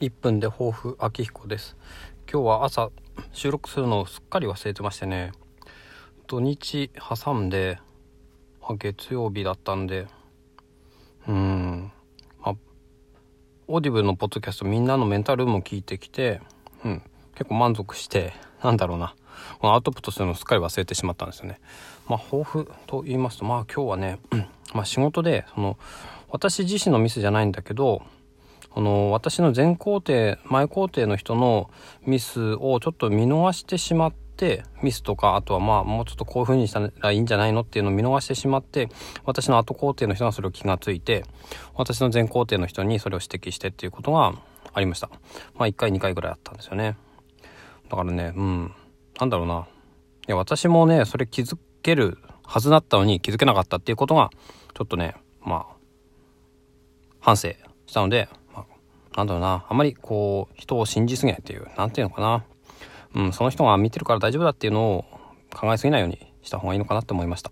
1分で抱負秋彦です。今日は朝収録するのをすっかり忘れてましてね。土日挟んで、ま、月曜日だったんで。うん。まあオーディブルのポッドキャストみんなのメンタールームを聞いてきてうん。結構満足してなんだろうな。アウトプットするのをすっかり忘れてしまったんですよね。まあ抱負と言いますとまあ今日はね、まあ仕事でその私自身のミスじゃないんだけどこの私の前工程前工程の人のミスをちょっと見逃してしまってミスとかあとはまあもうちょっとこういう風にしたらいいんじゃないのっていうのを見逃してしまって私の後工程の人がそれを気がついて私の前工程の人にそれを指摘してっていうことがありました。まあ1回2回ぐらいあったんですよね。だからねうん。なんだろうな。いや私もねそれ気づけるはずだったのに気づけなかったっていうことがちょっとねまあ反省したので、なんだろうな、あんまりこう、人を信じすぎないっていう、なんていうのかな。うん、その人が見てるから大丈夫だっていうのを考えすぎないようにした方がいいのかなって思いました。